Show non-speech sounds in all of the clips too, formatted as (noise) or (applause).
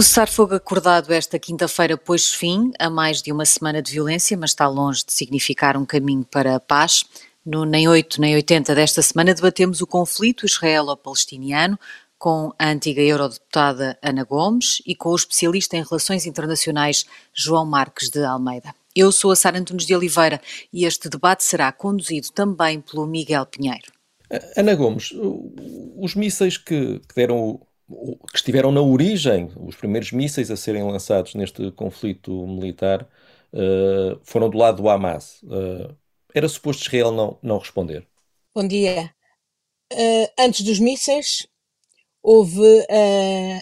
O cessar-fogo acordado esta quinta-feira pôs fim a mais de uma semana de violência, mas está longe de significar um caminho para a paz. No Nem 8 nem 80 desta semana debatemos o conflito israelo-palestiniano com a antiga eurodeputada Ana Gomes e com o especialista em relações internacionais João Marques de Almeida. Eu sou a Sara Antunes de Oliveira e este debate será conduzido também pelo Miguel Pinheiro. Ana Gomes, os mísseis que, deram que estiveram na origem, os primeiros mísseis a serem lançados neste conflito militar, uh, foram do lado do Hamas. Uh, era suposto Israel não, não responder? Bom dia. Uh, antes dos mísseis, houve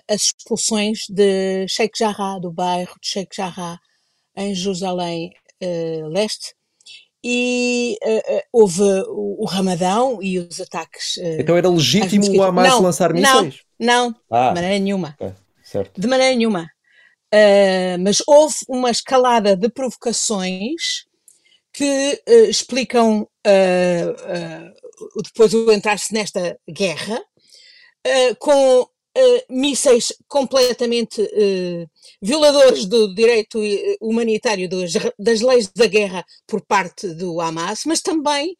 as expulsões de Sheikh Jarrah, do bairro de Sheikh Jarrah, em Jerusalém Leste, e uh, houve o, o, Ramadão e os ataques. Uh, então era legítimo o Hamas não, lançar mísseis? Não, ah, de maneira nenhuma. certo. De maneira nenhuma. Uh, mas houve uma escalada de provocações que explicam depois o entrar-se nesta guerra, com uh, mísseis completamente uh, violadores do direito eh, humanitário das, das leis da guerra por parte do Hamas, mas também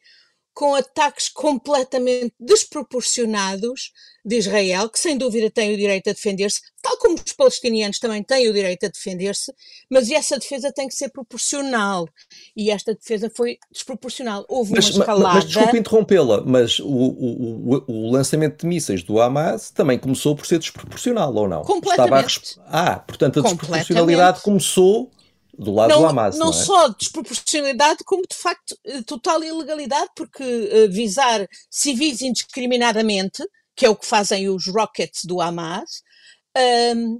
com ataques completamente desproporcionados de Israel, que sem dúvida tem o direito a defender-se, tal como os palestinianos também têm o direito a defender-se, mas essa defesa tem que ser proporcional. E esta defesa foi desproporcional. Houve mas, uma escalada. Mas, desculpe interrompê-la, mas o, o, o, o, lançamento de mísseis do Hamas também começou por ser desproporcional, ou não? Completamente. A... Ah, portanto a desproporcionalidade começou do lado não, do Hamas. Não, não é? só desproporcionalidade, como de facto eh, total ilegalidade, porque uh, visar civis indiscriminadamente, que é o que fazem os rockets do Hamas, um,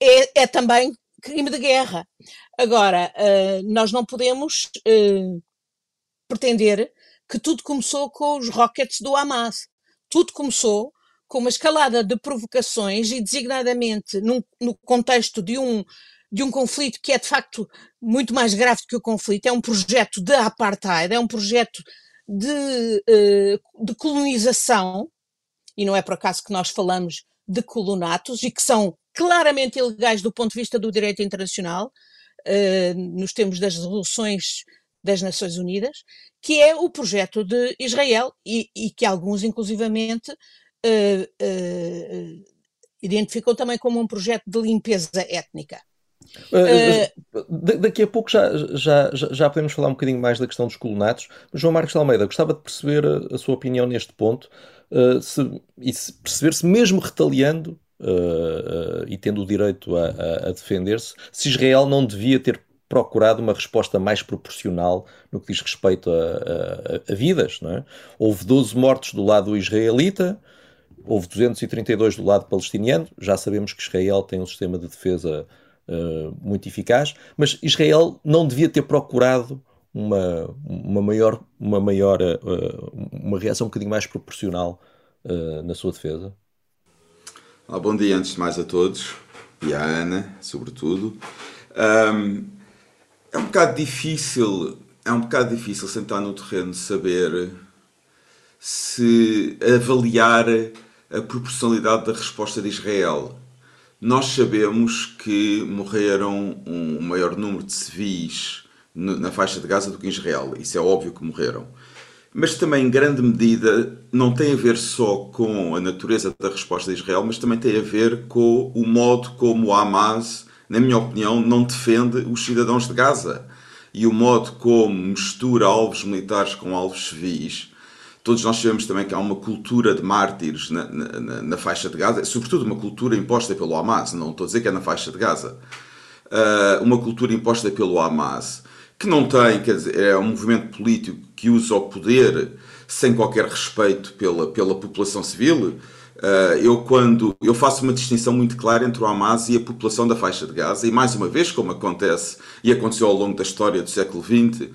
é, é, também crime de guerra. Agora, uh, nós não podemos uh, pretender que tudo começou com os rockets do Hamas. Tudo começou com uma escalada de provocações e, designadamente, num, no contexto de um de um conflito que é de facto muito mais grave do que o conflito, é um projeto de apartheid, é um projeto de, eh, de colonização, e não é por acaso que nós falamos de colonatos, e que são claramente ilegais do ponto de vista do direito internacional, eh, nos termos das resoluções das Nações Unidas, que é o projeto de Israel e, e que alguns, inclusivamente, uh, identificam também como um projeto de limpeza étnica. Uh, daqui a pouco já, já, já podemos falar um bocadinho mais da questão dos colonatos. João Marcos Almeida, gostava de perceber a, a sua opinião neste ponto uh, se, e se perceber se mesmo retaliando uh, e tendo o direito a, a, a defender-se, se Israel não devia ter procurado uma resposta mais proporcional no que diz respeito a, a, vidas. É? Houve 12 mortos do lado israelita, houve 232 do lado palestiniano. Já sabemos que Israel tem um sistema de defesa uh, muito eficaz, mas Israel não devia ter procurado uma, uma maior, uma, maior uh, uma reação um bocadinho mais proporcional uh, na sua defesa? Olá, bom dia antes de mais a todos e à Ana, sobretudo. Um, é um bocado difícil, é um bocado difícil sentar no terreno saber se avaliar a proporcionalidade da resposta de Israel. Nós sabemos que morreram um maior número de civis na faixa de Gaza do que em Israel. Isso é óbvio que morreram. Mas também, em grande medida, não tem a ver só com a natureza da resposta de Israel, mas também tem a ver com o modo como o Hamas, na minha opinião, não defende os cidadãos de Gaza. E o modo como mistura alvos militares com alvos civis Todos nós sabemos também que há uma cultura de mártires na, na, na, faixa de Gaza, sobretudo uma cultura imposta pelo Hamas, não estou a dizer que é na faixa de Gaza, uh, uma cultura imposta pelo Hamas, que não tem, quer dizer, é um movimento político que usa o poder sem qualquer respeito pela, pela população civil. Uh, eu quando eu faço uma distinção muito clara entre o Hamas e a população da faixa de Gaza, e mais uma vez, como acontece e aconteceu ao longo da história do século XX,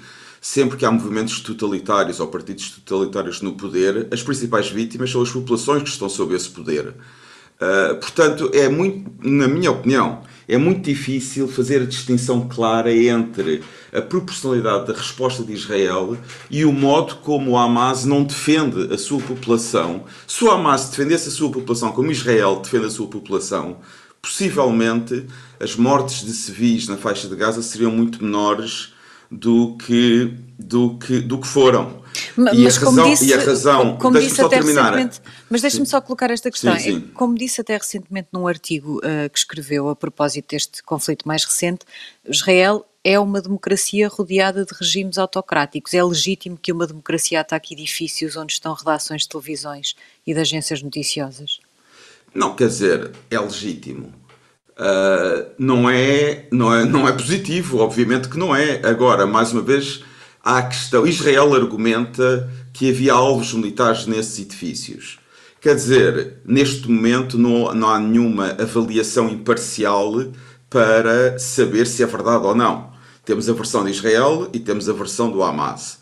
sempre que há movimentos totalitários ou partidos totalitários no poder, as principais vítimas são as populações que estão sob esse poder. Uh, portanto, é muito, na minha opinião, é muito difícil fazer a distinção clara entre a proporcionalidade da resposta de Israel e o modo como o Hamas não defende a sua população. Se o Hamas defendesse a sua população como Israel defende a sua população, possivelmente as mortes de civis na faixa de Gaza seriam muito menores do que, do que, do que foram. Mas, e, a razão, disse, e a razão, como disse até terminar. recentemente, mas deixe-me só colocar esta questão. Sim, sim. Como disse até recentemente num artigo uh, que escreveu a propósito deste conflito mais recente, Israel é uma democracia rodeada de regimes autocráticos. É legítimo que uma democracia ataque edifícios onde estão redações de televisões e de agências noticiosas? Não, quer dizer, é legítimo. Uh, não, é, não, é, não é positivo, obviamente que não é. Agora, mais uma vez, há a questão. Israel argumenta que havia alvos militares nesses edifícios. Quer dizer, neste momento não, não há nenhuma avaliação imparcial para saber se é verdade ou não. Temos a versão de Israel e temos a versão do Hamas.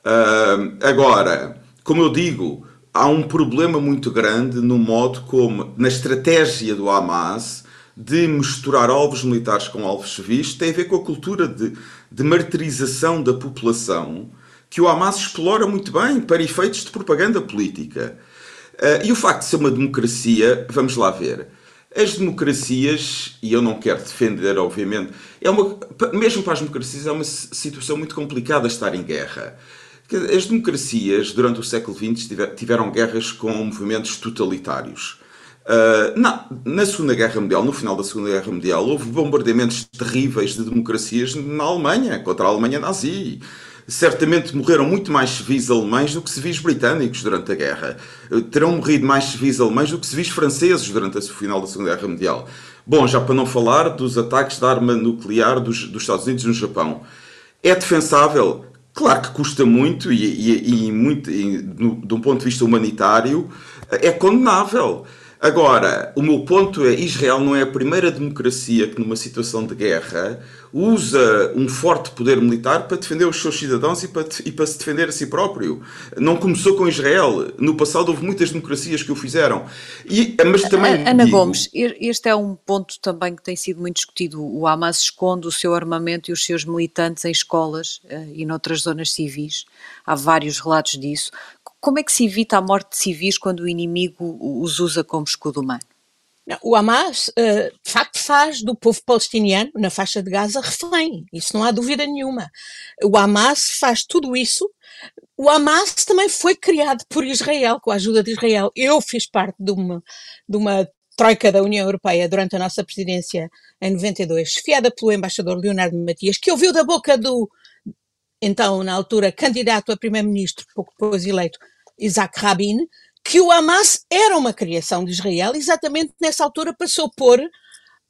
Uh, agora, como eu digo, há um problema muito grande no modo como, na estratégia do Hamas, de misturar alvos militares com alvos civis, tem a ver com a cultura de, de martirização da população que o Hamas explora muito bem para efeitos de propaganda política. Uh, e o facto de ser uma democracia, vamos lá ver. As democracias, e eu não quero defender, obviamente, é uma, mesmo para as democracias é uma situação muito complicada estar em guerra. As democracias, durante o século XX, tiveram guerras com movimentos totalitários. Uh, na, na, Segunda Guerra Mundial, no final da Segunda Guerra Mundial, houve bombardeamentos terríveis de democracias na Alemanha, contra a Alemanha nazi. Certamente morreram muito mais civis alemães do que civis britânicos durante a guerra. Uh, terão morrido mais civis alemães do que civis franceses durante o final da Segunda Guerra Mundial. Bom, já para não falar dos ataques de arma nuclear dos, dos Estados Unidos no Japão. É defensável? Claro que custa muito e, e, e muito, e, no, de um ponto de vista humanitário, é condenável. Agora, o meu ponto é: Israel não é a primeira democracia que, numa situação de guerra, usa um forte poder militar para defender os seus cidadãos e para, e para se defender a si próprio. Não começou com Israel. No passado houve muitas democracias que o fizeram. E, mas também. Ana digo... Gomes, este é um ponto também que tem sido muito discutido. O Hamas esconde o seu armamento e os seus militantes em escolas uh, e noutras zonas civis. Há vários relatos disso. Como é que se evita a morte de civis quando o inimigo os usa como escudo humano? O Hamas, uh, de facto, faz do povo palestiniano, na faixa de Gaza, refém. Isso não há dúvida nenhuma. O Hamas faz tudo isso. O Hamas também foi criado por Israel, com a ajuda de Israel. Eu fiz parte de uma, de uma troika da União Europeia durante a nossa presidência em 92, fiada pelo embaixador Leonardo Matias, que ouviu da boca do, então, na altura, candidato a primeiro-ministro, pouco depois eleito, Isaac Rabin, que o Hamas era uma criação de Israel, exatamente nessa altura para se opor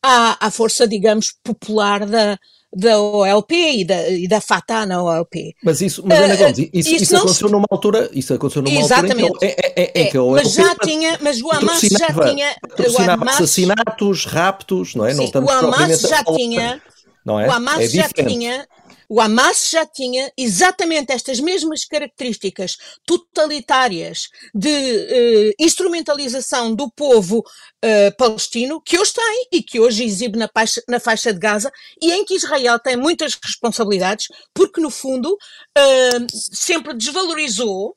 à, à força, digamos, popular da, da OLP e da, e da Fatah na OLP. Mas isso, mas Ana Gomes, isso, isso, isso aconteceu se... numa altura, isso aconteceu numa Exatamente. altura em que, é, é, é, que a OLP mas já tinha, mas o Hamas já tinha o Hamas, assassinatos, raptos, não é? Sim, não o Hamas já tinha, não é? O Hamas é já tinha o Hamas já tinha exatamente estas mesmas características totalitárias de uh, instrumentalização do povo uh, palestino que hoje tem e que hoje exibe na faixa, na faixa de Gaza e em que Israel tem muitas responsabilidades porque, no fundo, uh, sempre desvalorizou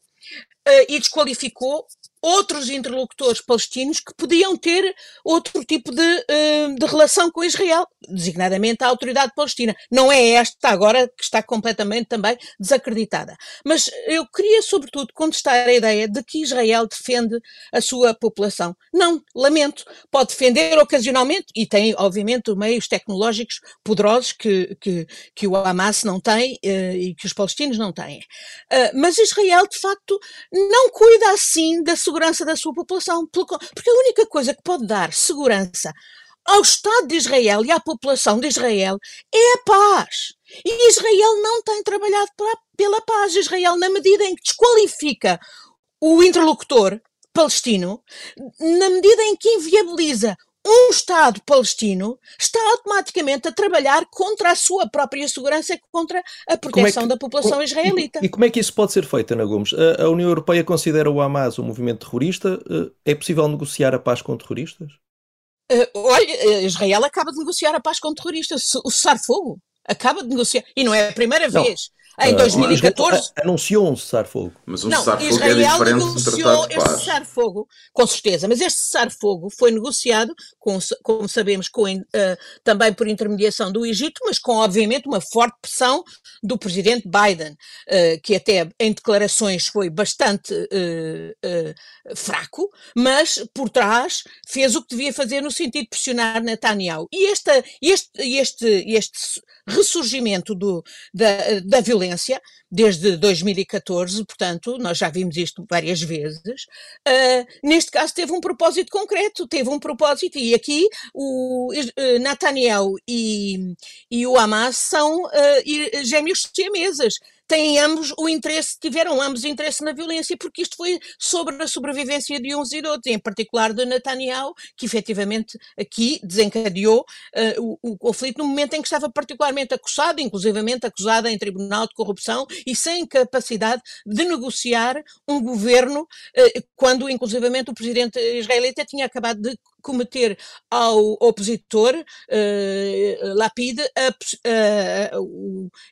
e desqualificou outros interlocutores palestinos que podiam ter outro tipo de, eh, de, relação com Israel, designadamente a autoridade palestina. Não é esta agora que está completamente também desacreditada. Mas eu queria, sobretudo, contestar a ideia de que Israel defende a sua população. Não, lamento. Pode defender ocasionalmente, e tem, obviamente, meios tecnológicos poderosos que, que, que o Hamas não tem eh, e que os palestinos não têm. Eh, mas Israel, de facto, não cuida assim da sua segurança da sua população. Porque a única coisa que pode dar segurança ao Estado de Israel e à população de Israel é a paz. E Israel não tem trabalhado pela paz. Israel, na medida em que desqualifica o interlocutor palestino, na medida em que inviabiliza um Estado palestino está automaticamente a trabalhar contra a sua própria segurança e contra a proteção é que, da população israelita. E, e, como é que isso pode ser feito, Ana Gomes? A, a, União Europeia considera o Hamas um movimento terrorista. Eh, é possível negociar a paz com terroristas? Uh, olha, eh, Israel acaba de negociar a paz com terroristas. O cessar-fogo acaba de negociar. E não é a primeira não. vez. Em 2014. Uh, anunciou um cessar-fogo. Mas um cessar-fogo é diferente de um tratado de paz. Este cessar-fogo, com certeza, mas este cessar-fogo foi negociado, com, como sabemos, com, uh, também por intermediação do Egito, mas com, obviamente, uma forte pressão do presidente Biden, uh, que até em declarações foi bastante uh, fraco, mas por trás fez o que devia fazer no sentido de pressionar Netanyahu. E esta, este, este, este ressurgimento do, da, da violência desde 2014, portanto, nós já vimos isto várias vezes. Uh, neste caso, teve um propósito concreto, teve um propósito, e aqui o uh, Netanyahu e, e o Hamas são uh, gêmeos siameses têm ambos o interesse, tiveram ambos interesse na violência, porque isto foi sobre a sobrevivência de uns e de outros, em particular de Netanyahu, que efetivamente aqui desencadeou uh, o, o, conflito no momento em que estava particularmente acusado, inclusivamente acusado em tribunal de corrupção e sem capacidade de negociar um governo, uh, quando inclusivamente o presidente israelita tinha acabado de cometer ao opositor uh, Lapid a,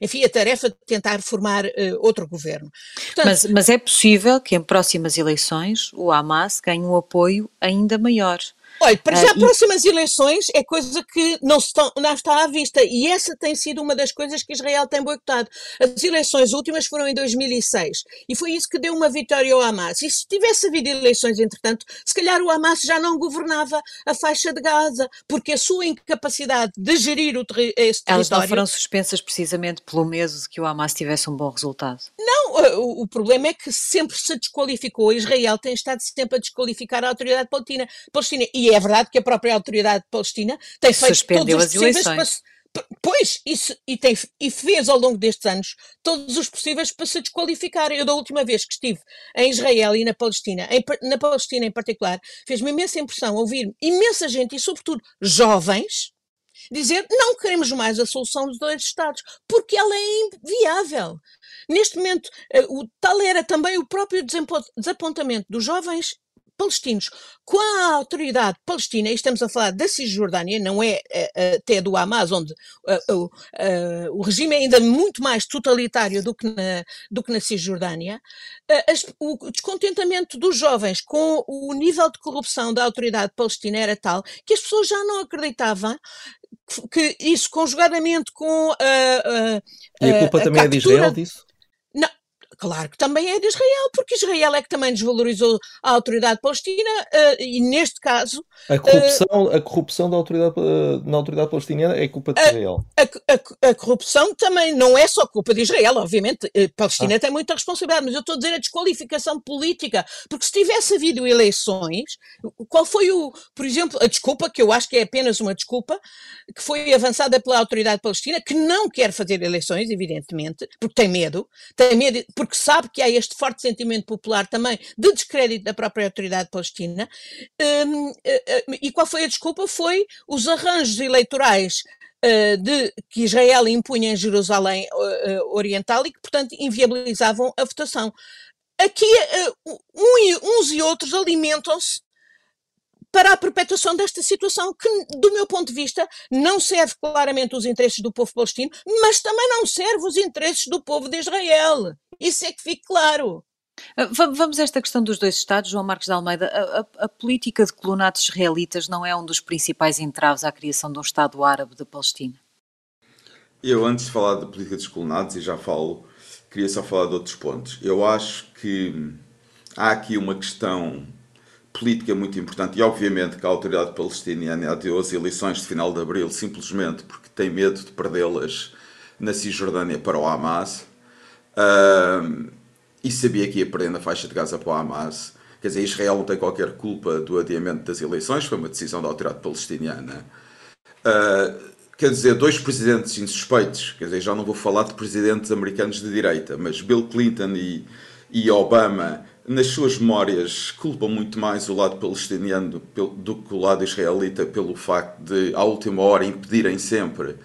enfim, a tarefa de tentar formar uh, outro governo. Portanto, mas, mas é possível que em próximas eleições o Hamas ganhe um apoio ainda maior. Olha, para já, uh, próximas e... eleições é coisa que não, estão, não, está à vista e essa tem sido uma das coisas que Israel tem boicotado. As eleições últimas foram em 2006 e foi isso que deu uma vitória ao Hamas. E se tivesse havido eleições, entretanto, se calhar o Hamas já não governava a faixa de Gaza, porque a sua incapacidade de gerir o terri esse território... Elas não foram suspensas precisamente pelo medo de que o Hamas tivesse um bom resultado? Não, o, o problema é que sempre se desqualificou. Israel tem estado sempre a desqualificar a autoridade palestina, palestina e e é verdade que a própria autoridade palestina tem feito Suspendeu todos os possíveis para, Pois, isso, e, tem, e fez ao longo destes anos todos os possíveis para se desqualificar. Eu, da última vez que estive em Israel e na Palestina, em, na Palestina em particular, fez-me imensa impressão ouvir imensa gente, e sobretudo jovens, dizer não queremos mais a solução dos dois Estados, porque ela é inviável. Neste momento, eh, o, tal era também o próprio desapontamento dos jovens palestinos com a autoridade palestina, e estamos a falar da Cisjordânia, não é, é até do Hamas, onde uh, uh, o regime é ainda muito mais totalitário do que na, do que na Cisjordânia, as, o descontentamento dos jovens com o nível de corrupção da autoridade palestina era tal que as pessoas já não acreditavam que isso conjugadamente com a, e a culpa a também captura, é de Israel disso? Claro que também é de Israel, porque Israel é que também desvalorizou a autoridade palestina uh, e, neste caso. A corrupção, uh, a corrupção da autoridade, uh, na autoridade palestina é culpa de Israel. A, a, a, corrupção também não é só culpa de Israel, obviamente. A Palestina ah. tem muita responsabilidade, mas eu estou a dizer a desqualificação política, porque se tivesse havido eleições, qual foi o, por exemplo, a desculpa, que eu acho que é apenas uma desculpa, que foi avançada pela autoridade palestina, que não quer fazer eleições, evidentemente, porque tem medo, tem medo, porque porque sabe que há este forte sentimento popular também de descrédito da própria autoridade palestina. Um, eh, eh, e qual foi a desculpa? Foi os arranjos eleitorais uh, de, que Israel impunha em Jerusalém Oriental e que, portanto, inviabilizavam a votação. Aqui, um, uns e outros alimentam-se para a perpetuação desta situação que, do meu ponto de vista, não serve claramente os interesses do povo palestino, mas também não serve os interesses do povo de Israel. Isso é que fique claro. Ah, vamos a esta questão dos dois Estados, João Marcos de Almeida. A, a, a, política de colonatos israelitas não é um dos principais entraves à criação de um Estado árabe da Palestina? Eu, antes de falar da política dos colonatos, e já falo, queria só falar de outros pontos. Eu acho que há aqui uma questão política muito importante e, obviamente, que a autoridade palestiniana adiou as eleições de final de abril simplesmente porque tem medo de perdê-las na Cisjordânia para o Hamas Uh, e sabia que ia perder na faixa de Gaza para o Hamas. Quer dizer, Israel não tem qualquer culpa do adiamento das eleições, foi uma decisão da autoridade palestiniana. Uh, quer dizer, dois presidentes insuspeitos, quer dizer, já não vou falar de presidentes americanos de direita, mas Bill Clinton e, e Obama, nas suas memórias, culpam muito mais o lado palestiniano do, do que o lado israelita pelo facto de, à última hora, impedirem sempre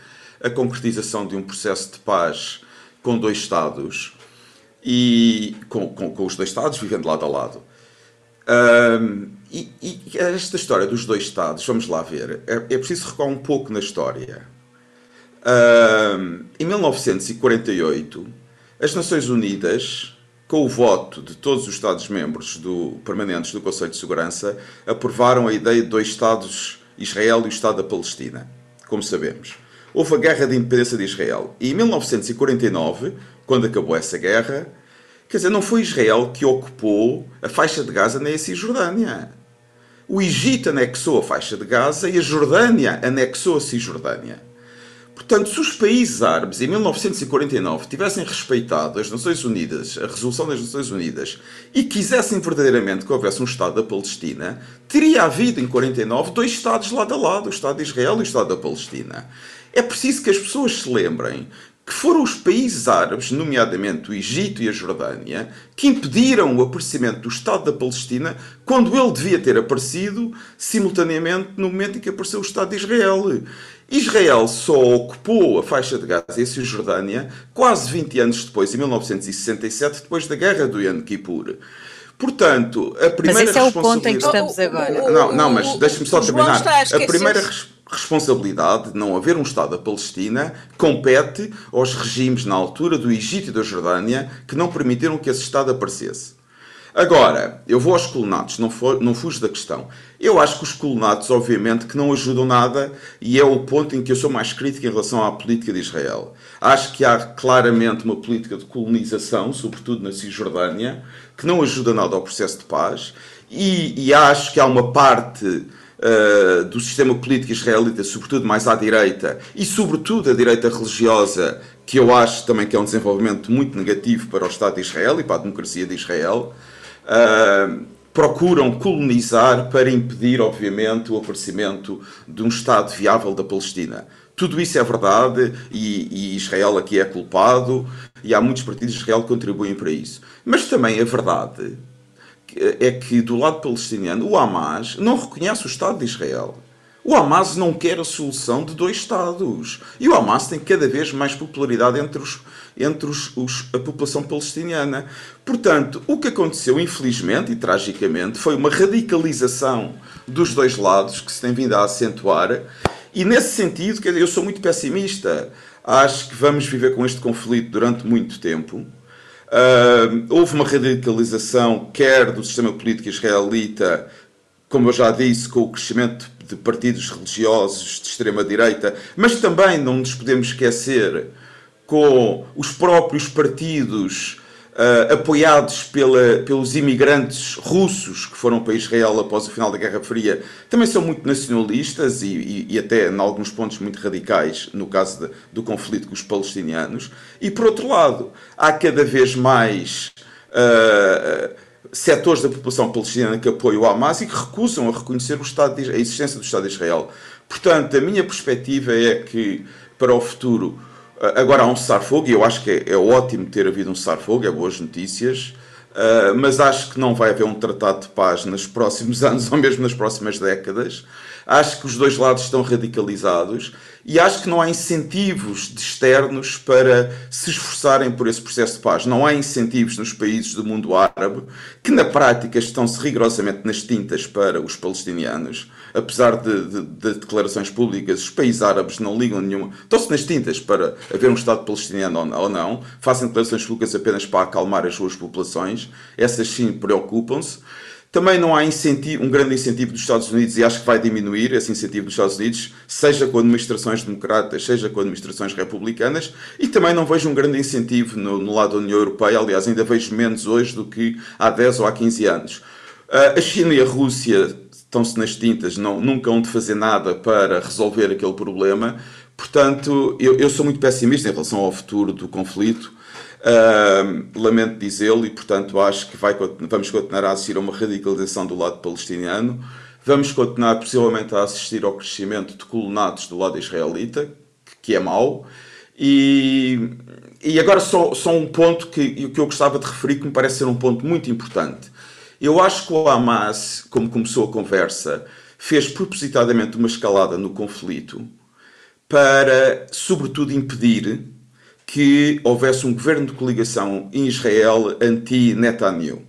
a concretização de um processo de paz com dois Estados e com, com, com os dois Estados vivendo lado a lado. Um, e, e, esta história dos dois Estados, vamos lá ver, é, é preciso recuar um pouco na história. Um, em 1948, As Nações Unidas, com o voto de todos os Estados-membros do, permanentes do Conselho de Segurança, aprovaram a ideia de dois Estados, Israel e o Estado da Palestina, como sabemos. Houve a Guerra de Independência de Israel. E em 1949, quando acabou essa guerra, quer dizer, não foi Israel que ocupou a faixa de Gaza nem a Cisjordânia. O Egito anexou a faixa de Gaza e a Jordânia anexou a Cisjordânia. Portanto, se os países árabes em 1949 tivessem respeitado as Nações Unidas, a resolução das Nações Unidas, e quisessem verdadeiramente que houvesse um Estado da Palestina, teria havido em 49 dois Estados lado a lado, o Estado de Israel e o Estado da Palestina. É preciso que as pessoas se lembrem que foram os países árabes, nomeadamente o Egito e a Jordânia, que impediram o aparecimento do Estado da Palestina quando ele devia ter aparecido simultaneamente no momento em que apareceu o Estado de Israel. Israel só ocupou a faixa de Gaza e a Cisjordânia quase 20 anos depois, em 1967, depois da Guerra do Yom Kippur. Portanto, a primeira mas esse é o ponto em que estamos agora. Não, não, mas deixe-me só terminar. A primeira responsabilidade de não haver um Estado da Palestina compete aos regimes na altura do Egito e da Jordânia que não permitiram que esse Estado aparecesse. Agora, eu vou aos colonatos, não, for, não fujo da questão. Eu acho que os colonatos, obviamente, que não ajudam nada e é o ponto em que eu sou mais crítico em relação à política de Israel. Acho que há claramente uma política de colonização, sobretudo na Cisjordânia, que não ajuda nada ao processo de paz e, e acho que há uma parte uh, do sistema político israelita, sobretudo mais à direita e sobretudo a direita religiosa, que eu acho também que é um desenvolvimento muito negativo para o Estado de Israel e para a democracia de Israel uh, procuram colonizar para impedir, obviamente, o aparecimento de um Estado viável da Palestina. Tudo isso é verdade e, e, Israel aqui é culpado e há muitos partidos de Israel que contribuem para isso. Mas também é verdade é que do lado palestiniano o Hamas não reconhece o Estado de Israel. O Hamas não quer a solução de dois Estados. E o Hamas tem cada vez mais popularidade entre, os, entre os, os, a população palestiniana. Portanto, o que aconteceu, infelizmente e tragicamente, foi uma radicalização dos dois lados que se tem vindo a acentuar. E nesse sentido, eu sou muito pessimista. Acho que vamos viver com este conflito durante muito tempo. Uh, houve uma radicalização, quer do sistema político israelita, como eu já disse, com o crescimento de partidos religiosos de extrema-direita, mas também não nos podemos esquecer com os próprios partidos uh, apoiados pela, pelos imigrantes russos que foram para Israel após o final da Guerra Fria, também são muito nacionalistas e, e, e até, em alguns pontos, muito radicais, no caso de, do conflito com os palestinianos. E, por outro lado, há cada vez mais. Uh, setores da população palestina que apoiam o Hamas e que recusam a reconhecer o Estado de, a existência do Estado de Israel. Portanto, a minha perspectiva é que, para o futuro, agora há um cessar-fogo e eu acho que é, é, ótimo ter havido um cessar-fogo, é boas notícias, uh, mas acho que não vai haver um tratado de paz nos próximos (laughs) anos ou mesmo nas próximas décadas. Acho que os dois lados estão radicalizados e acho que não há incentivos externos para se esforçarem por esse processo de paz. Não há incentivos nos países do mundo árabe, que na prática estão-se rigorosamente nas tintas para os palestinianos. Apesar de, de, de, declarações públicas, os países árabes não ligam nenhuma. Estão-se nas tintas para haver um Estado palestiniano ou não. Fazem declarações públicas apenas para acalmar as suas populações. Essas sim preocupam-se. Também não há incentivo, um grande incentivo dos Estados Unidos, e acho que vai diminuir esse incentivo dos Estados Unidos, seja com administrações democratas, seja com administrações republicanas, e também não vejo um grande incentivo no, no lado da União Europeia, aliás, ainda vejo menos hoje do que há 10 ou há 15 anos. Ah, a China e a Rússia estão-se nas tintas, não, nunca hão de fazer nada para resolver aquele problema. Portanto, eu, eu sou muito pessimista em relação ao futuro do conflito. Lamento dizê-lo e, portanto, acho que vai, vamos continuar a assistir a uma radicalização do lado palestiniano. Vamos continuar, possivelmente, a assistir ao crescimento de colonatos do lado israelita, que é mau. E, e agora só, só um ponto que, que eu gostava de referir, que me parece ser um ponto muito importante. Eu acho que o Hamas, como começou a conversa, fez propositadamente uma escalada no conflito para, sobretudo, impedir que houvesse um governo de coligação em Israel anti-Netanyahu.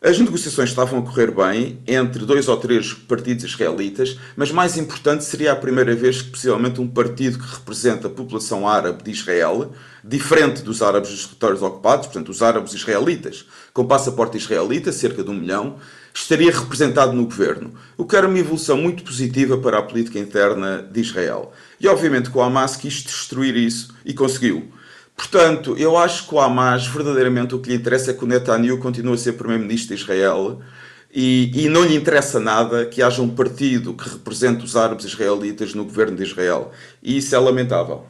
As negociações estavam a correr bem entre dois ou três partidos israelitas, mas mais importante seria a primeira vez que possivelmente um partido que representa a população árabe de Israel, diferente dos árabes dos territórios ocupados, portanto os árabes israelitas, com passaporte israelita, cerca de um milhão, estaria representado no governo, o que era uma evolução muito positiva para a política interna de Israel. E obviamente que o Hamas quis destruir isso e conseguiu. Portanto, eu acho que o Hamas, verdadeiramente, o que lhe interessa é que o Netanyahu continue a ser primeiro-ministro de Israel e, e, não lhe interessa nada que haja um partido que represente os árabes israelitas no governo de Israel. E isso é lamentável.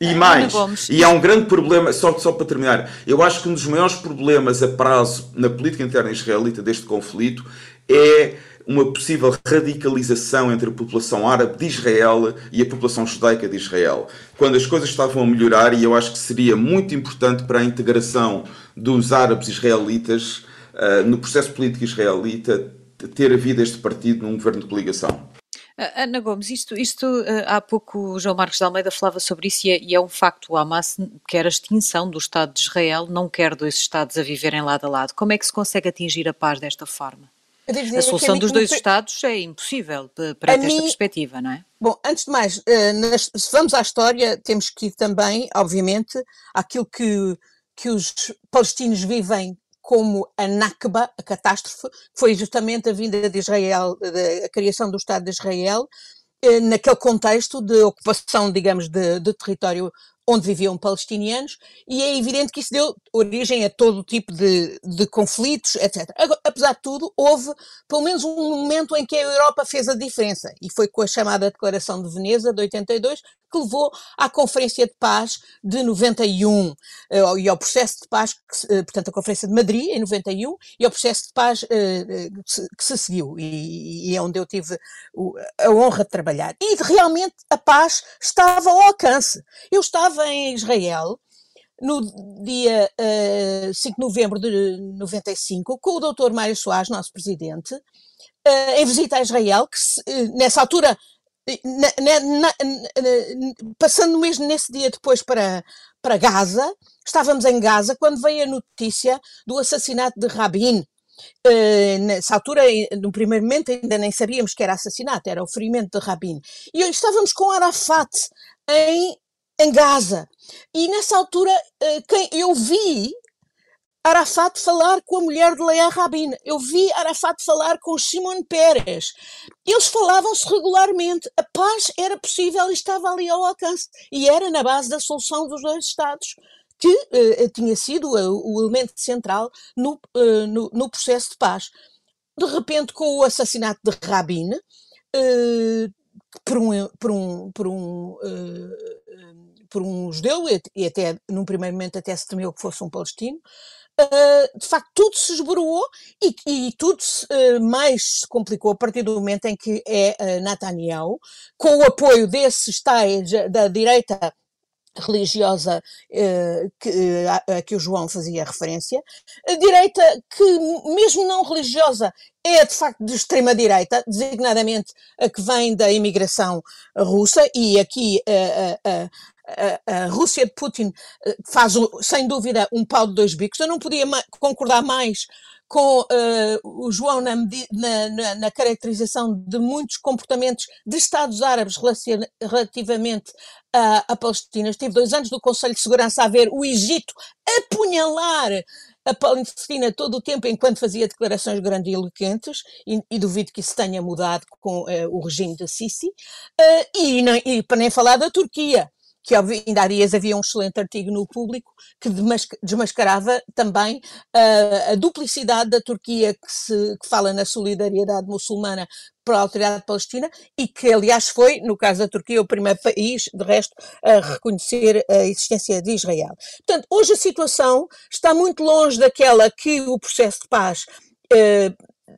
E mais, e há um grande problema, só, só para terminar, eu acho que um dos maiores problemas a prazo na política interna israelita deste conflito é uma possível radicalização entre a população árabe de Israel e a população judaica de Israel. Quando as coisas estavam a melhorar, e eu acho que seria muito importante para a integração dos árabes israelitas uh, no processo político israelita ter havido este partido num governo de coligação. Ana Gomes, isto, isto há pouco o João Marcos de Almeida falava sobre isso e é, e é, um facto. O Hamas quer a extinção do Estado de Israel, não quer dois Estados a viverem lado a lado. Como é que se consegue atingir a paz desta forma? A solução dos dois Estados é impossível para esta mim, perspectiva, não é? Bom, antes de mais, eh, se vamos à história, temos que ir também, obviamente, àquilo que, que os palestinos vivem como a Nakba, a catástrofe, foi justamente a vinda de Israel, a criação do Estado de Israel, eh, naquele contexto de ocupação, digamos, de, de território onde viviam palestinianos, e é evidente que isso deu origem a todo tipo de, de conflitos, etc. Apesar de tudo, houve pelo menos um momento em que a Europa fez a diferença, e foi com a chamada Declaração de Veneza de 82, que levou à Conferência de Paz de 91 eh, e ao processo de paz, eh, portanto, a Conferência de Madrid em 91 e ao processo de paz eh, que se seguiu e, é onde eu tive a honra de trabalhar. E realmente a paz estava ao alcance. Eu estava em Israel no dia uh, 5 de novembro de 95 com o Dr. Mário Soares, nosso presidente, uh, em visita a Israel, que nessa altura na, na, passando mesmo nesse dia depois para, para Gaza, estávamos em Gaza quando veio a notícia do assassinato de Rabin. Uh, nessa altura, no primeiro momento, ainda nem sabíamos que era assassinato, era o ferimento de Rabin. E estávamos com Arafat em, em Gaza. E nessa altura, uh, quem eu vi Arafat falar com a mulher de Leia Rabin. Eu vi Arafat falar com Shimon Peres. Eles falavam-se regularmente. A paz era possível e estava ali ao alcance. E era na base da solução dos dois Estados, que uh, tinha sido uh, o elemento central no, uh, no, no, processo de paz. De repente, com o assassinato de Rabin, por um, por um, por um por um judeu, e até num primeiro momento até se temeu que fosse um palestino, uh, de facto tudo se esboroou e, e tudo se, uh, mais se complicou a partir do momento em que é uh, Netanyahu, com o apoio desses tais da direita religiosa que, a, que o João fazia referência, a direita que, mesmo não religiosa, é de facto de extrema-direita, designadamente a que vem da imigração russa, e aqui a, Rússia de Putin eh, faz, sem dúvida, um pau de dois bicos. Eu não podia concordar mais com uh, o João na, na, na, caracterização de muitos comportamentos de Estados Árabes relativamente a Palestina. Estive dois anos no Conselho de Segurança a ver o Egito apunhalar a Palestina todo o tempo enquanto fazia declarações grandiloquentes e, e duvido que isso tenha mudado com uh, o regime da Sisi. E, e para nem falar da Turquia que ainda há dias havia um excelente artigo no público que desmascarava também a, a duplicidade da Turquia que, se, que fala na solidariedade muçulmana para a autoridade palestina e que, aliás, foi, no caso da Turquia, o primeiro país, de resto, a reconhecer a existência de Israel. Portanto, hoje a situação está muito longe daquela que o processo de paz. Uh,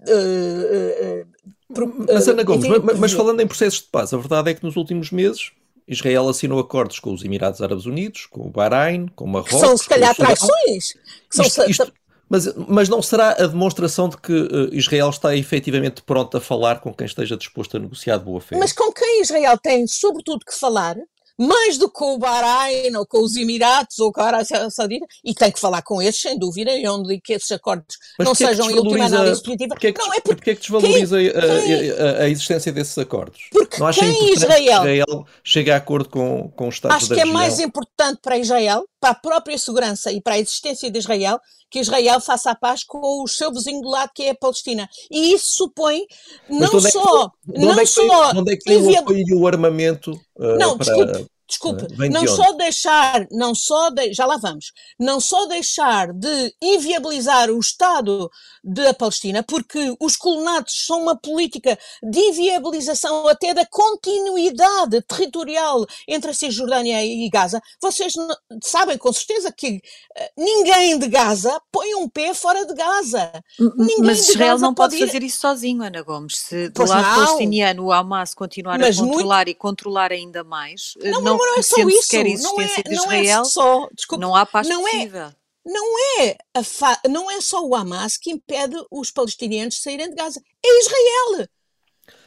uh, uh, mas, Ana Gomes, mas, mas falando em processos de paz, a verdade é que nos últimos meses Israel assinou acordos com os Emirados Árabes Unidos, com o Bahrein, com o Marrocos. São, se calhar, traições. Isto, isto, mas, mas não será a demonstração de que uh, Israel está efetivamente pronto a falar com quem esteja disposto a negociar de boa fé? Mas com quem Israel tem, sobretudo, que falar mais do que com o Bahrein, ou com os Emirados, ou com a Arábia Saudita, e tem que falar com esses, sem dúvida, e onde que esses acordos Mas não é sejam em última análise positiva. Porquê é que, não, é porquê porque, é que desvaloriza quem- a- a, a- existência desses acordos? porque Não acha quem Israel que Israel chegue a acordo com, com os Estados Acho da que é região? mais importante para Israel, para a própria segurança e para a existência de Israel, que Israel faça a paz com o seu vizinho do lado, que é a Palestina. E isso supõe não é que só, De onde não é que só onde é que vem o apoio e o armamento Não, para... desculpe, desculpe, de não onde? só deixar, não só de- já lá vamos, não só deixar de inviabilizar o Estado da Palestina, porque os colonatos são uma política de inviabilização até da continuidade territorial entre a Cisjordânia e Gaza. Vocês não- sabem com certeza que eh, ninguém de Gaza põe um pé fora de Gaza. Ninguém Mas de Israel Gaza não pode pode ir- fazer isso sozinho, Ana Gomes. Se do Pois lado não. palestiniano o Hamas continuar Mas a muito- controlar e controlar ainda mais, Não, não, mas não é só isso. sequer a Não é, de não é só, desculpe, não há paz não é- possível. não é, a fa- não é só o Hamas que impede os palestinianos de saírem de Gaza, é Israel.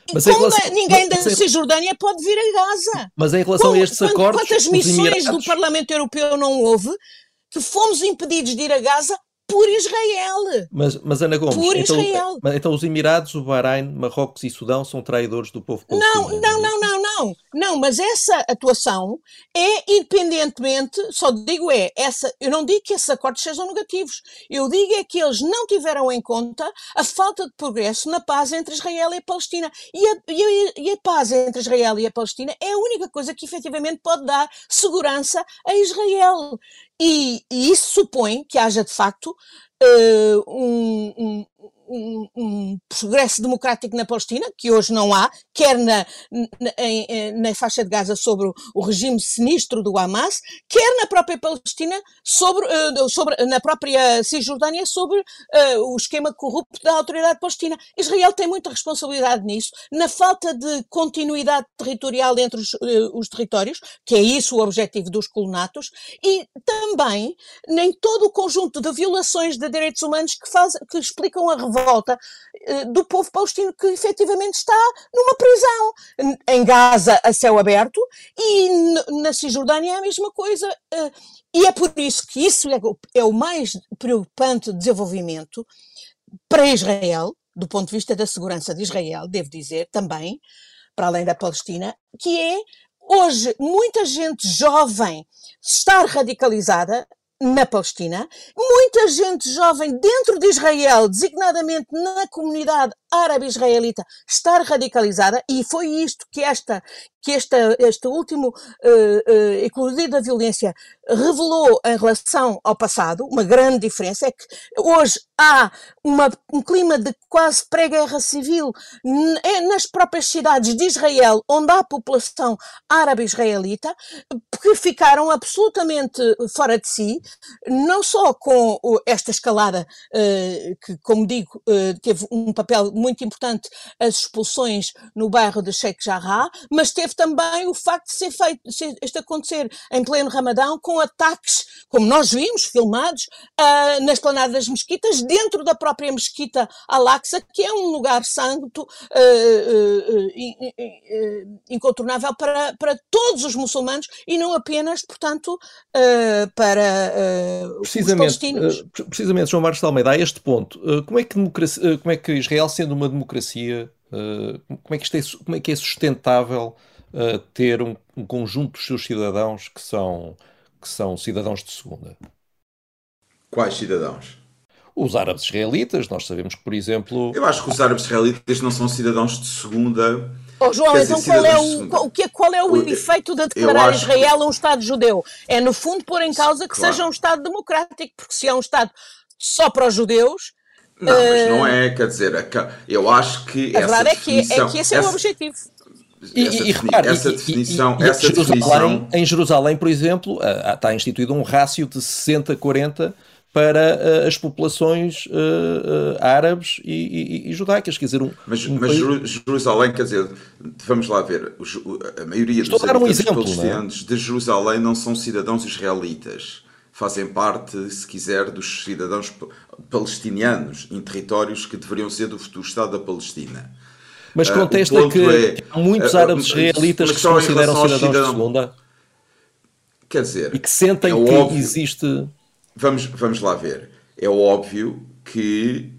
E Mas como relação- ninguém da mas em- Cisjordânia pode vir a Gaza. Mas em relação Como- a estes acordos, quantas missões do Parlamento Europeu não houve que fomos impedidos de ir a Gaza por Israel? Mas, mas Ana Gomes, Por então, Israel. então os Emirados, o Bahrein, Marrocos e Sudão são traidores do povo Não, palestiniano. não, não, não, não. Não, mas essa atuação é independentemente, só digo é, essa, eu não digo que esses acordos sejam negativos. Eu digo é que eles não tiveram em conta a falta de progresso na paz entre Israel e a Palestina. E a, e a- e a paz entre Israel e a Palestina é a única coisa que efetivamente pode dar segurança a Israel. E, e isso supõe que haja de facto eh, um, um- um- um progresso democrático na Palestina, que hoje não há, quer na, na, em- na faixa de Gaza sobre o, o regime sinistro do Hamas, quer na própria Palestina, sobre, eh, sobre na própria Cisjordânia, sobre eh, o esquema corrupto da autoridade palestina. Israel tem muita responsabilidade nisso, na falta de continuidade territorial entre os, eh, os territórios, que é isso o objetivo dos colonatos, e também nem todo o conjunto de violações de direitos humanos que, faz, que explicam a revolta eh, do povo palestino que efetivamente está numa prisão. Em Gaza, a céu aberto, e na Cisjordânia é a mesma coisa. eh, E é por isso que isso é é o mais preocupante desenvolvimento para Israel, do ponto de vista da segurança de Israel, devo dizer também, para além da Palestina, que é hoje muita gente jovem estar radicalizada na Palestina, muita gente jovem dentro de Israel, designadamente na comunidade árabe-israelita, estar radicalizada, e foi isto que esta que esta, este último eh, eh, eclodir da violência revelou em relação ao passado, uma grande diferença é que hoje há uma- um clima de quase pré-guerra civil é nas próprias cidades de Israel, onde há população árabe-israelita, que ficaram absolutamente fora de si, não só com esta escalada, eh, que, como digo, teve um papel muito importante as expulsões no bairro de Sheikh Jarrah, mas teve também o facto de ser feito, este acontecer em pleno Ramadão, com ataques, como nós vimos, filmados, ah, na esplanada das mesquitas, dentro da própria mesquita Al-Aqsa, que é um lugar santo, in- in- incontornável para, para todos os muçulmanos e não apenas, portanto, para os palestinos. precisamente, João Marcos de Almeida, a este ponto, como é que, democracia- como é que Israel, sendo uma democracia, eh, como é que, isto é, como é, que é sustentável eh, ter um, um conjunto dos seus cidadãos que são, que são cidadãos de segunda? Quais cidadãos? Os árabes israelitas, nós sabemos que, por exemplo, Eu acho que os árabes israelitas não são cidadãos de segunda. Oh, João, Quer dizer, então qual é, o, qual, o que, qual é o efeito de declarar acho que- Israel um Estado judeu? É, no fundo, pôr em causa que Claro. seja um Estado democrático, porque se é um Estado só para os judeus, Não, mas não é, quer dizer, eu acho que a essa verdade é que, é que esse é o essa- objetivo. E, essa e, repare, essa definição, e- e essa em, Jerusalém, definição, em Jerusalém, por exemplo, está instituído um rácio de 60-40 para ah, as populações ah, árabes e, e- e judaicas, quer dizer, um, mas, um mas país- Jeru- Jerusalém, quer dizer, vamos lá ver, o a maioria Estou dos a dar um habitantes exemplo, é? de Jerusalém não são cidadãos israelitas. Fazem parte, se quiser, dos cidadãos pa- palestinianos em territórios que deveriam ser do, do Estado da Palestina. mas Ah, contesta que é- há muitos ah, árabes ah, israelitas que se consideram cidadãos de cidadãos- segunda. quer dizer. E que sentem é que óbvio, existe. Vamos, vamos lá ver. É óbvio que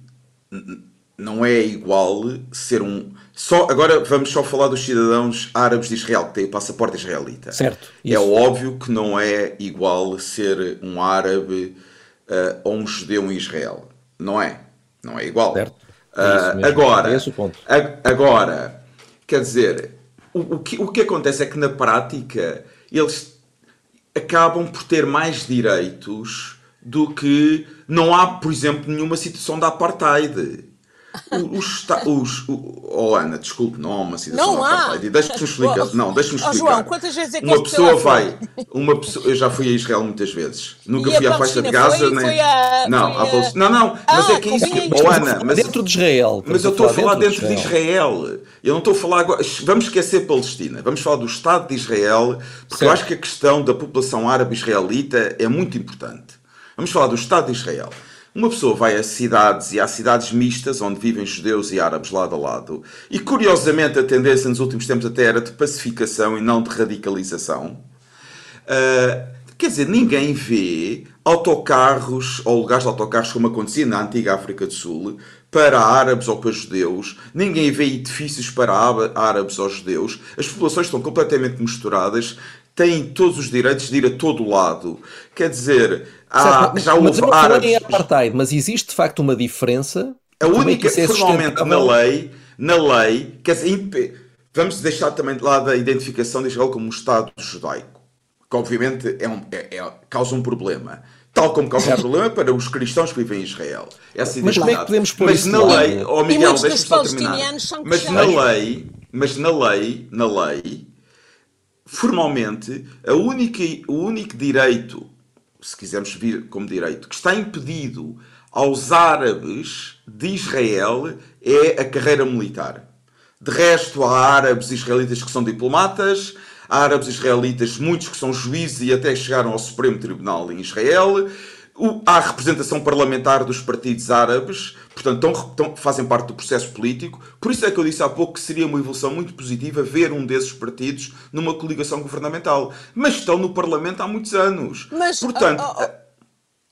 não é igual ser um. Só, agora vamos só falar dos cidadãos árabes de Israel, que têm passaporte israelita. Certo. É isso. É óbvio que não é igual ser um árabe uh, ou um judeu em Israel. Não é. Não é igual. Certo. Uh, é agora, é ponto. agora, quer dizer, o, o, que, o que acontece é que na prática eles acabam por ter mais direitos do que não há, por exemplo, nenhuma situação de apartheid. Os, os, oh Ana, desculpe, não há uma situação não apartheid. Deixa-me (laughs) explicar. Oh, não, deixa-me explicar. Oh, João, quantas vezes é que uma pessoa vai, uma pessoa, eu já fui a Israel muitas vezes. Nunca e fui à faixa de Gaza foi, nem. Foi a, não, a... não, não, ah, mas é que é isso. Oh, Ana, mas dentro de Israel. Mas eu estou a falar dentro, dentro de, Israel. de Israel. Eu não estou a falar agora. Vamos esquecer Palestina. Vamos falar do Estado de Israel, porque certo. eu acho que a questão da população árabe israelita é muito importante. Vamos falar do Estado de Israel. Uma pessoa vai a cidades e há cidades mistas onde vivem judeus e árabes lado a lado. E curiosamente a tendência nos últimos tempos até era de pacificação e não de radicalização. Uh, quer dizer, ninguém vê autocarros ou lugares de autocarros como acontecia na antiga África do Sul para árabes ou para judeus. Ninguém vê edifícios para árabes ou judeus. As populações estão completamente misturadas têm todos os direitos de ir a todo lado. Quer dizer, há, certo, já houve mas árabes. Em apartheid, mas existe de facto uma diferença. A única, é formalmente na lei, na lei, quer dizer, vamos deixar também de lado a identificação de Israel como um Estado judaico, que obviamente é um, é, é, causa um problema. Tal como causa um problema para os cristãos que vivem em Israel. Essa mas como é que podemos pôr mas isso na lei, oh Miguel, deixa-me só terminar. Mas na lei, mas na lei, na lei, formalmente, a única, o único direito, se quisermos vir como direito, que está impedido aos árabes de Israel é a carreira militar. De resto, há árabes israelitas que são diplomatas, há árabes israelitas, muitos que são juízes e até chegaram ao Supremo Tribunal em Israel. Há representação parlamentar dos partidos árabes, portanto, estão, estão, fazem parte do processo político. Por isso é que eu disse há pouco que seria uma evolução muito positiva ver um desses partidos numa coligação governamental. Mas estão no Parlamento há muitos anos. Mas, portanto.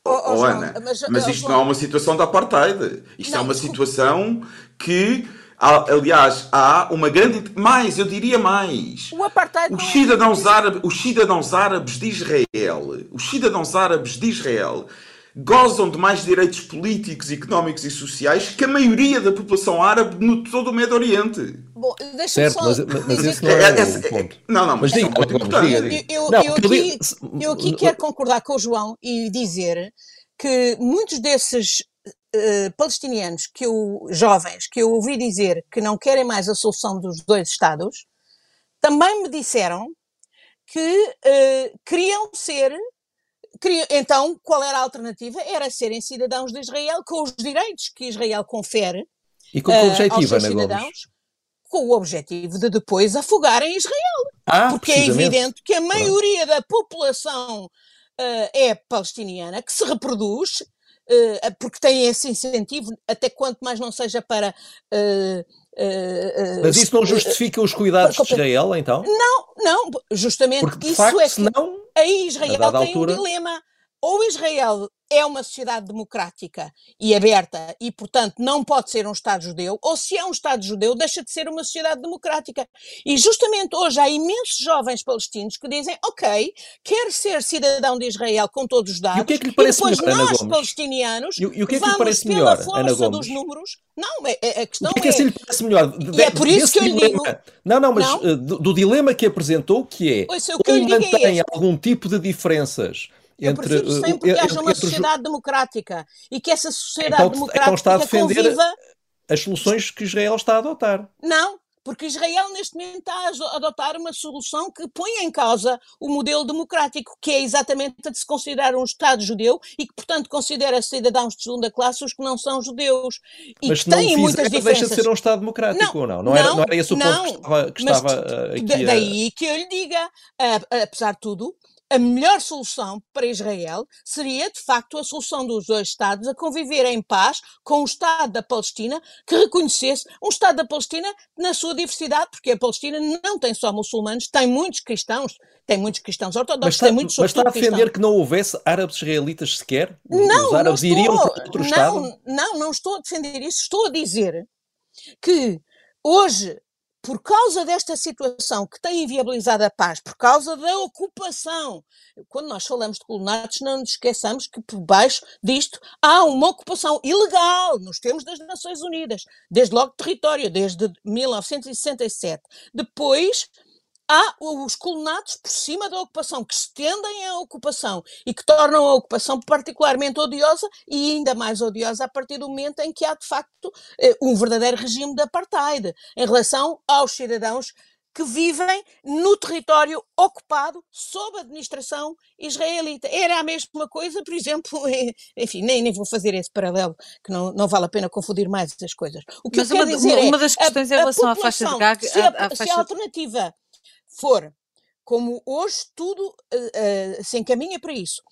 Oh, oh, oh, oh Ana, mas, mas isto não é uma situação de apartheid. Isto não, é uma situação que Aliás, há uma grande. Mais, eu diria mais. O apartheid os é cidadãos, é... árabes, os cidadãos árabes de Israel, os cidadãos árabes de Israel gozam de mais direitos políticos, económicos e sociais que a maioria da população árabe no todo o Médio Oriente. Bom, certo, só mas, mas esse não é, é, é, o ponto. Não, não, mas, diga, é diga. Eu, eu, não, eu, aqui, eu aqui quero concordar com o João e dizer que muitos desses uh, palestinianos, que eu, jovens, que eu ouvi dizer que não querem mais a solução dos dois Estados, também me disseram que uh, queriam ser. Queriam, então, qual era a alternativa? Era serem cidadãos de Israel com os direitos que Israel confere. E com que objetivo, uh, Ana cidadãos, Gomes? Com o objetivo de depois afogarem Israel. Ah, porque é evidente que a maioria da população Uh, é palestiniana, que se reproduz porque têm esse incentivo, até quanto mais não seja para. Uh, Mas isso não justifica os cuidados de Israel, então? Não, não, justamente porque, isso facto, é que senão, aí Israel tem altura... um dilema. Ou Israel é uma sociedade democrática e aberta e, portanto, não pode ser um Estado judeu, ou se é um Estado judeu, deixa de ser uma sociedade democrática. E justamente hoje há imensos jovens palestinos que dizem: Ok, quero ser cidadão de Israel com todos os dados, e, o que é que lhe parece e depois melhor, nós, Ana palestinianos, e, e o que é que lhe parece pela melhor, força Ana Gomes? dos números. Não, é, é, a questão o que é que assim lhe parece melhor? E é por isso que eu lhe dilema. digo. Não, não, mas não? Uh, do, do, dilema que apresentou, que é. Ouça, o que lhe digo mantém é algum tipo de diferenças entre, eu sempre que haja uma sociedade democrática e que essa sociedade então, democrática então está a defender conviva... as soluções que Israel está a adotar. Não, porque Israel neste momento está a adotar uma solução que põe em causa o modelo democrático, que é exatamente a de se considerar um Estado judeu e que, portanto, considera cidadãos de segunda classe os que não são judeus. E mas que têm fizer, muitas diferenças. deixa de ser um Estado democrático não, ou não? Não, não, era, não era esse o ponto não, que estava, que estava aqui. Daí a... que eu lhe diga, apesar de tudo, a melhor solução para Israel seria, de facto, a solução dos dois Estados a conviver em paz com o Estado da Palestina que reconhecesse um Estado da Palestina na sua diversidade, porque a Palestina não tem só muçulmanos, tem muitos cristãos, tem muitos cristãos ortodoxos, mas está, tem muitos Mas está a defender cristãos. que não houvesse árabes israelitas sequer? Não, Os árabes não estou, iriam para outro não, Estado? Não, não estou a defender isso. Estou a dizer que hoje por causa desta situação que tem inviabilizado a paz, por causa da ocupação, quando nós falamos de colonatos, não nos esqueçamos que por baixo disto há uma ocupação ilegal nos termos das Nações Unidas, desde logo território, desde 1967. Depois há os colonatos por cima da ocupação, que estendem a ocupação e que tornam a ocupação particularmente odiosa e ainda mais odiosa a partir do momento em que há, de facto, eh, um verdadeiro regime de apartheid em relação aos cidadãos que vivem no território ocupado sob administração israelita. Era a mesma coisa, por exemplo, (laughs) enfim, nem, nem vou fazer esse paralelo, que não, não vale a pena confundir mais as coisas. O que Mas eu uma, quero dizer uma é, das questões a, em relação à faixa de Gaza... Se a, a, se a alternativa for, como hoje tudo uh, uh, se encaminha para isso,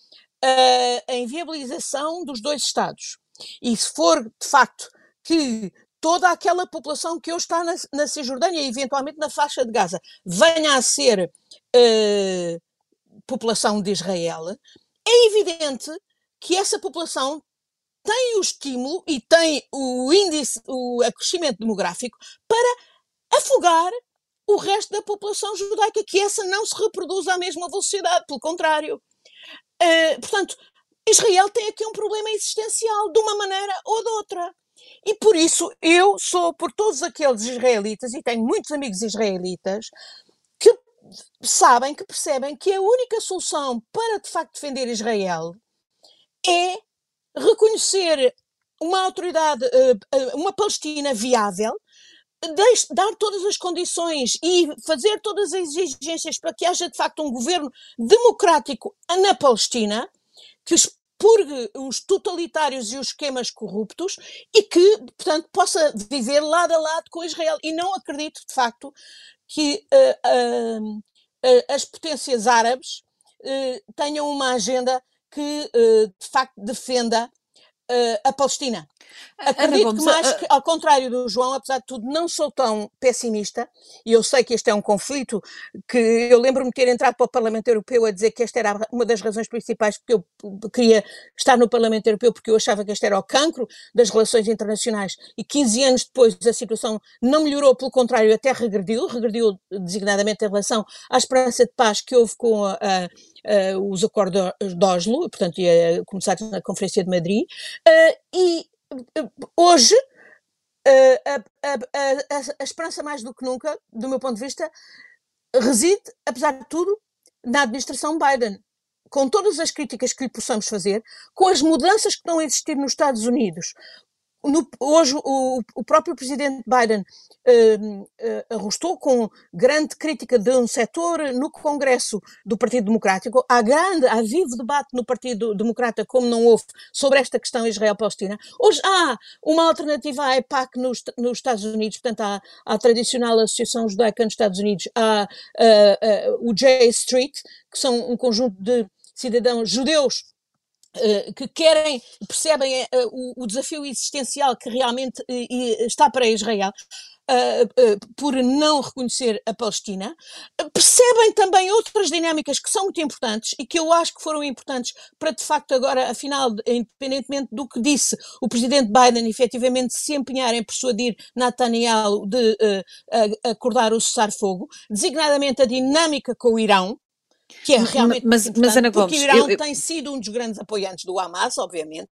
uh, a inviabilização dos dois Estados, e se for de facto que toda aquela população que hoje está na, na Cisjordânia e eventualmente na faixa de Gaza venha a ser população de Israel, é evidente que essa população tem o estímulo e tem o índice, o acrescimento demográfico para afogar o resto da população judaica, que essa não se reproduz à mesma velocidade, pelo contrário. Uh, portanto, Israel tem aqui um problema existencial, de uma maneira ou de outra. E por isso eu sou por todos aqueles israelitas, e tenho muitos amigos israelitas, que sabem, que percebem que a única solução para de facto defender Israel é reconhecer uma autoridade, uma Palestina viável, dar todas as condições e fazer todas as exigências para que haja de facto um governo democrático na Palestina que expurgue os totalitários e os esquemas corruptos e que, portanto, possa viver lado a lado com Israel. E não acredito, de facto, que uh, uh, uh, as potências árabes tenham uma agenda que, de facto, defenda a Palestina. Acredito Gomes, mais a... que, ao contrário do João, apesar de tudo, não sou tão pessimista, e eu sei que este é um conflito, que eu lembro-me de ter entrado para o Parlamento Europeu a dizer que esta era uma das razões principais porque eu queria estar no Parlamento Europeu, porque eu achava que este era o cancro das relações internacionais, e 15 anos depois a situação não melhorou, pelo contrário, até regrediu, regrediu designadamente em relação à esperança de paz que houve com a, a, a, os acordos de Oslo, portanto, ia começar na Conferência de Madrid, uh, e hoje a, a, a, a, esperança mais do que nunca, do meu ponto de vista, reside, apesar de tudo, na administração Biden. Com todas as críticas que lhe possamos fazer, com as mudanças que estão a existir nos Estados Unidos, no, hoje o, o, próprio presidente Biden uh, uh, arrostou com grande crítica de um setor no Congresso do Partido Democrático. Há grande, há vivo debate no Partido Democrata, como não houve, sobre esta questão Israel-Palestina. Hoje há uma alternativa à EPAC nos, nos Estados Unidos, portanto, há, a tradicional Associação Judaica nos Estados Unidos, há uh, o J Street, que são um conjunto de cidadãos judeus que querem, percebem uh, o, desafio existencial que realmente uh, está para Israel. por não reconhecer a Palestina, percebem também outras dinâmicas que são muito importantes e que eu acho que foram importantes para, de facto, agora, afinal, independentemente do que disse o presidente Biden, efetivamente se empenhar em persuadir Netanyahu de acordar o cessar-fogo, designadamente a dinâmica com o Irão, que é realmente mas, mas Ana Gomes, porque o Irão eu, eu... tem sido um dos grandes apoiantes do Hamas, obviamente,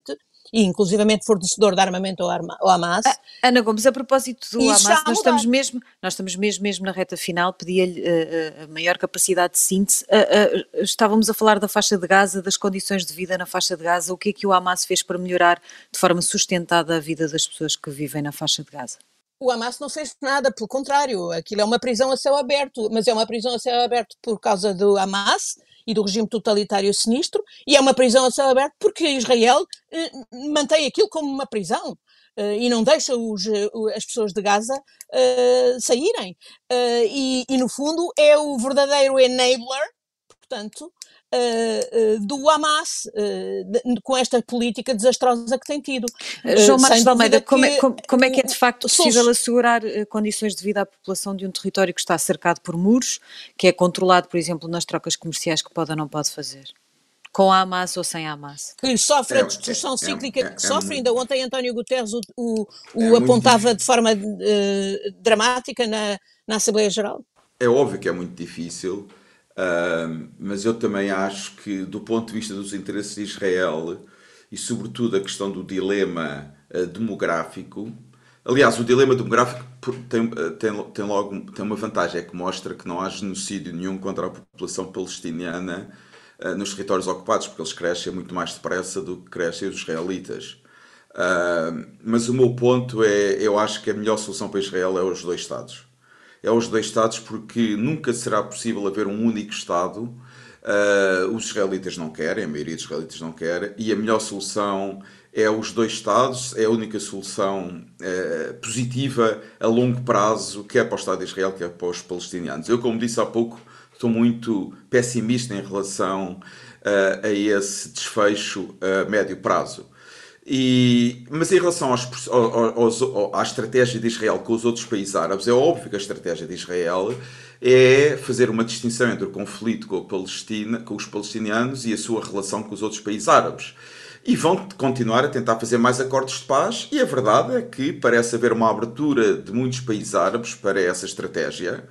e inclusivamente fornecedor de armamento ao, ao Hamas. Ana Gomes, a propósito do Hamas, nós estamos mesmo, nós estamos mesmo, mesmo na reta final, pedia-lhe uh, a maior capacidade de síntese. Uh, uh, estávamos a falar da faixa de Gaza, das condições de vida na faixa de Gaza, o que é que o Hamas fez para melhorar de forma sustentada a vida das pessoas que vivem na faixa de Gaza? O Hamas não fez nada, pelo contrário, aquilo é uma prisão a céu aberto, mas é uma prisão a céu aberto por causa do Hamas e do regime totalitário sinistro, e é uma prisão a céu aberto porque Israel eh, mantém aquilo como uma prisão. Uh, e não deixa os, as pessoas de Gaza uh, saírem. E, e, no fundo, é o verdadeiro enabler, portanto, uh, do Hamas uh, com esta política desastrosa que tem tido. João Marcos de Almeida, como é, como, como é, que é de facto possível assegurar condições de vida à população de um território que está cercado por muros, que é controlado, por exemplo, nas trocas comerciais que pode ou não pode fazer? Com a Hamas ou sem a Hamas? Que sofre a destruição é, cíclica é, que sofre. Ainda ontem António Guterres o, o, o apontava de forma uh, dramática na, na Assembleia Geral. É óbvio que é muito difícil, uh, mas eu também acho que, do ponto de vista dos interesses de Israel e, sobretudo, a questão do dilema uh, demográfico, aliás, o dilema demográfico tem, tem, tem, logo tem uma vantagem, é que mostra que não há genocídio nenhum contra a população palestiniana uh, nos territórios ocupados, porque eles crescem muito mais depressa do que crescem os israelitas. Mas o meu ponto é, eu acho que a melhor solução para Israel é os dois Estados é os dois Estados porque nunca será possível haver um único Estado. Uh, os israelitas não querem, a maioria dos israelitas não quer, e a melhor solução é os dois Estados, é a única solução uh, positiva a longo prazo, quer para o Estado de Israel, quer para os palestinianos. Eu, como disse há pouco, estou muito pessimista em relação uh, a esse desfecho a médio prazo. E, mas em relação aos, aos, aos, à estratégia de Israel com os outros países árabes, é óbvio que a estratégia de Israel é fazer uma distinção entre o conflito com, Palestina, com os palestinianos e a sua relação com os outros países árabes. E vão continuar a tentar fazer mais acordos de paz, e a verdade é que parece haver uma abertura de muitos países árabes para essa estratégia.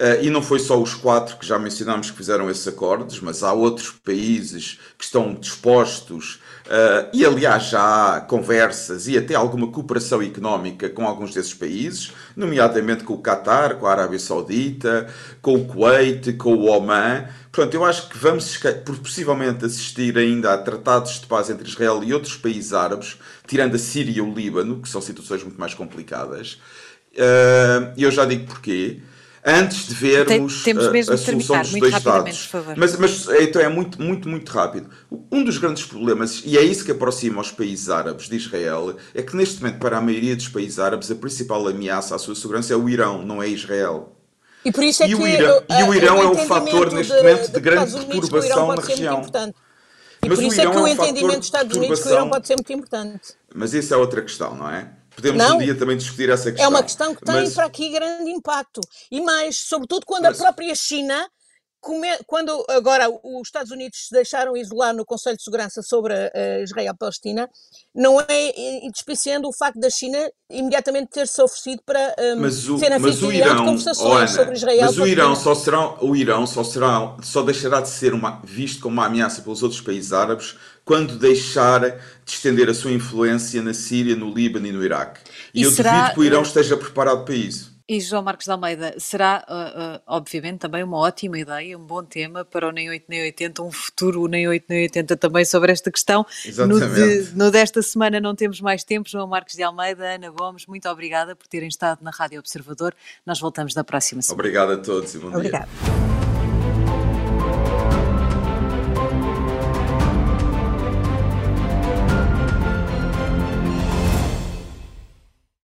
Uh, e não foi só os quatro que já mencionámos que fizeram esses acordos, mas há outros países que estão dispostos Uh, e aliás já há conversas e até alguma cooperação económica com alguns desses países, nomeadamente com o Qatar, com a Arábia Saudita, com o Kuwait, com o Oman. Portanto, eu acho que vamos possivelmente assistir ainda a tratados de paz entre Israel e outros países árabes, tirando a Síria e o Líbano, que são situações muito mais complicadas. Uh, e eu já digo porquê antes de vermos Tem, a, a solução dos dois Estados. Mas, mas então é muito, muito, muito rápido. Um dos grandes problemas, e é isso que aproxima os países árabes de Israel, é que neste momento, para a maioria dos países árabes, a principal ameaça à sua segurança é o Irão, não é Israel. E, por isso é e, que o Irão, e o Irão é um fator neste momento de, de grande perturbação na região. E mas por isso é que o é um entendimento dos Estados Unidos que o Irão pode ser muito importante. Mas isso é outra questão, não é? Podemos não, um dia também discutir essa questão. É uma questão que tem mas... para aqui grande impacto. E mais, sobretudo quando mas... a própria China quando agora os Estados Unidos se deixaram isolar no Conselho de Segurança sobre a Israel-Palestina, não é despiciando o facto da China imediatamente ter-se oferecido para um, mas o, ser anfitrião de conversações oh Ana, sobre Israel. Mas o Irão só será, o Irão só será, só deixará de ser uma, visto como uma ameaça pelos outros países árabes quando deixar de estender a sua influência na Síria, no Líbano e no Iraque. E, e eu será... duvido que o Irão esteja preparado para isso. E João Marcos de Almeida, será, uh, uh, obviamente, também uma ótima ideia, um bom tema para o Nem 8 Nem 80, um futuro Nem 8 Nem 80 também sobre esta questão. Exatamente. No, de, no desta semana não temos mais tempo. João Marcos de Almeida, Ana Gomes, muito obrigada por terem estado na Rádio Observador. Nós voltamos na próxima semana. Obrigado a todos e bom Obrigada. dia.